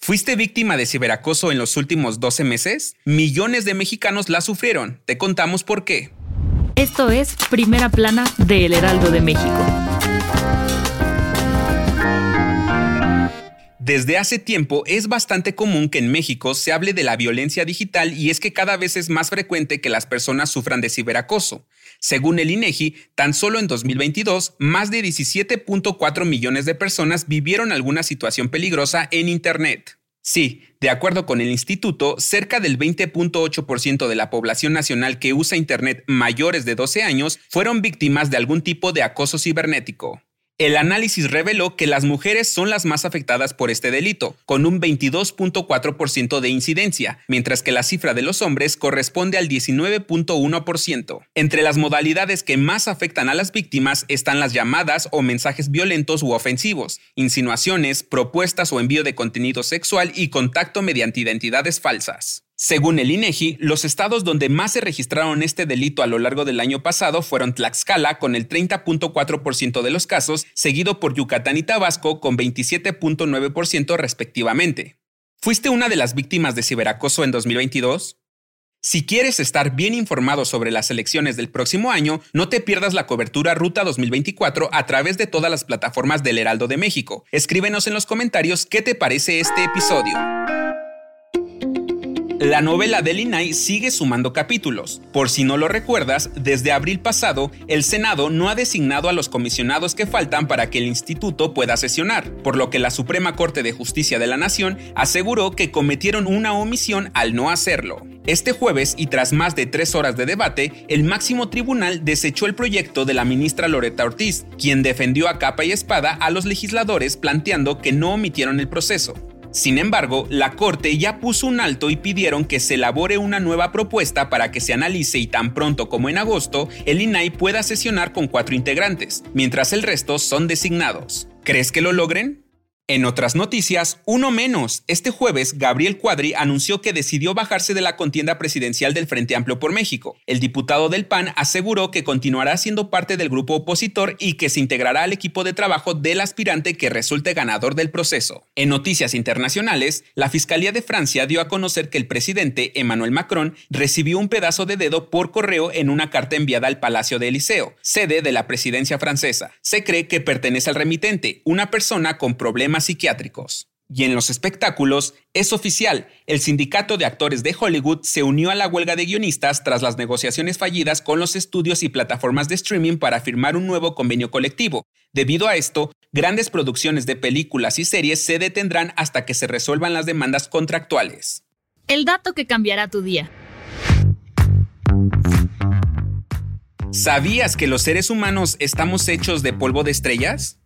¿Fuiste víctima de ciberacoso en los últimos 12 meses? Millones de mexicanos la sufrieron. Te contamos por qué. Esto es Primera Plana de El Heraldo de México. Desde hace tiempo es bastante común que en México se hable de la violencia digital y es que cada vez es más frecuente que las personas sufran de ciberacoso. Según el INEGI, tan solo en 2022, más de 17.4 millones de personas vivieron alguna situación peligrosa en Internet. Sí, de acuerdo con el instituto, cerca del 20.8% de la población nacional que usa Internet mayores de 12 años fueron víctimas de algún tipo de acoso cibernético. El análisis reveló que las mujeres son las más afectadas por este delito, con un 22.4% de incidencia, mientras que la cifra de los hombres corresponde al 19.1%. Entre las modalidades que más afectan a las víctimas están las llamadas o mensajes violentos u ofensivos, insinuaciones, propuestas o envío de contenido sexual y contacto mediante identidades falsas. Según el INEGI, los estados donde más se registraron este delito a lo largo del año pasado fueron Tlaxcala con el 30.4% de los casos, seguido por Yucatán y Tabasco con 27.9% respectivamente. ¿Fuiste una de las víctimas de ciberacoso en 2022? Si quieres estar bien informado sobre las elecciones del próximo año, no te pierdas la cobertura Ruta 2024 a través de todas las plataformas del Heraldo de México. Escríbenos en los comentarios qué te parece este episodio. La novela del INAI sigue sumando capítulos. Por si no lo recuerdas, desde abril pasado, el Senado no ha designado a los comisionados que faltan para que el instituto pueda sesionar, por lo que la Suprema Corte de Justicia de la Nación aseguró que cometieron una omisión al no hacerlo. Este jueves, y tras más de tres horas de debate, el máximo tribunal desechó el proyecto de la ministra Loreta Ortiz, quien defendió a capa y espada a los legisladores planteando que no omitieron el proceso. Sin embargo, la Corte ya puso un alto y pidieron que se elabore una nueva propuesta para que se analice y tan pronto como en agosto, el INAI pueda sesionar con cuatro integrantes, mientras el resto son designados. ¿Crees que lo logren? En otras noticias, uno menos. Este jueves, Gabriel Cuadri anunció que decidió bajarse de la contienda presidencial del Frente Amplio por México. El diputado del PAN aseguró que continuará siendo parte del grupo opositor y que se integrará al equipo de trabajo del aspirante que resulte ganador del proceso. En noticias internacionales, la Fiscalía de Francia dio a conocer que el presidente Emmanuel Macron recibió un pedazo de dedo por correo en una carta enviada al Palacio de Eliseo, sede de la presidencia francesa. Se cree que pertenece al remitente, una persona con problemas psiquiátricos. Y en los espectáculos, es oficial, el sindicato de actores de Hollywood se unió a la huelga de guionistas tras las negociaciones fallidas con los estudios y plataformas de streaming para firmar un nuevo convenio colectivo. Debido a esto, grandes producciones de películas y series se detendrán hasta que se resuelvan las demandas contractuales. El dato que cambiará tu día. ¿Sabías que los seres humanos estamos hechos de polvo de estrellas?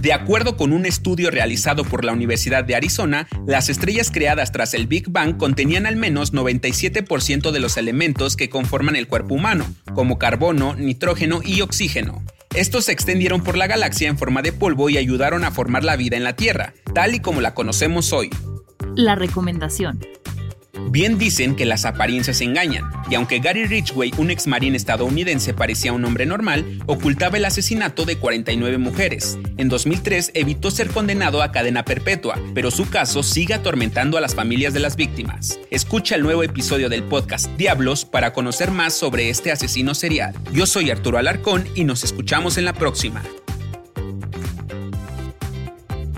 De acuerdo con un estudio realizado por la Universidad de Arizona, las estrellas creadas tras el Big Bang contenían al menos 97% de los elementos que conforman el cuerpo humano, como carbono, nitrógeno y oxígeno. Estos se extendieron por la galaxia en forma de polvo y ayudaron a formar la vida en la Tierra, tal y como la conocemos hoy. La recomendación. Bien dicen que las apariencias engañan, y aunque Gary Ridgway, un ex marín estadounidense, parecía un hombre normal, ocultaba el asesinato de 49 mujeres. En 2003 evitó ser condenado a cadena perpetua, pero su caso sigue atormentando a las familias de las víctimas. Escucha el nuevo episodio del podcast Diablos para conocer más sobre este asesino serial. Yo soy Arturo Alarcón y nos escuchamos en la próxima.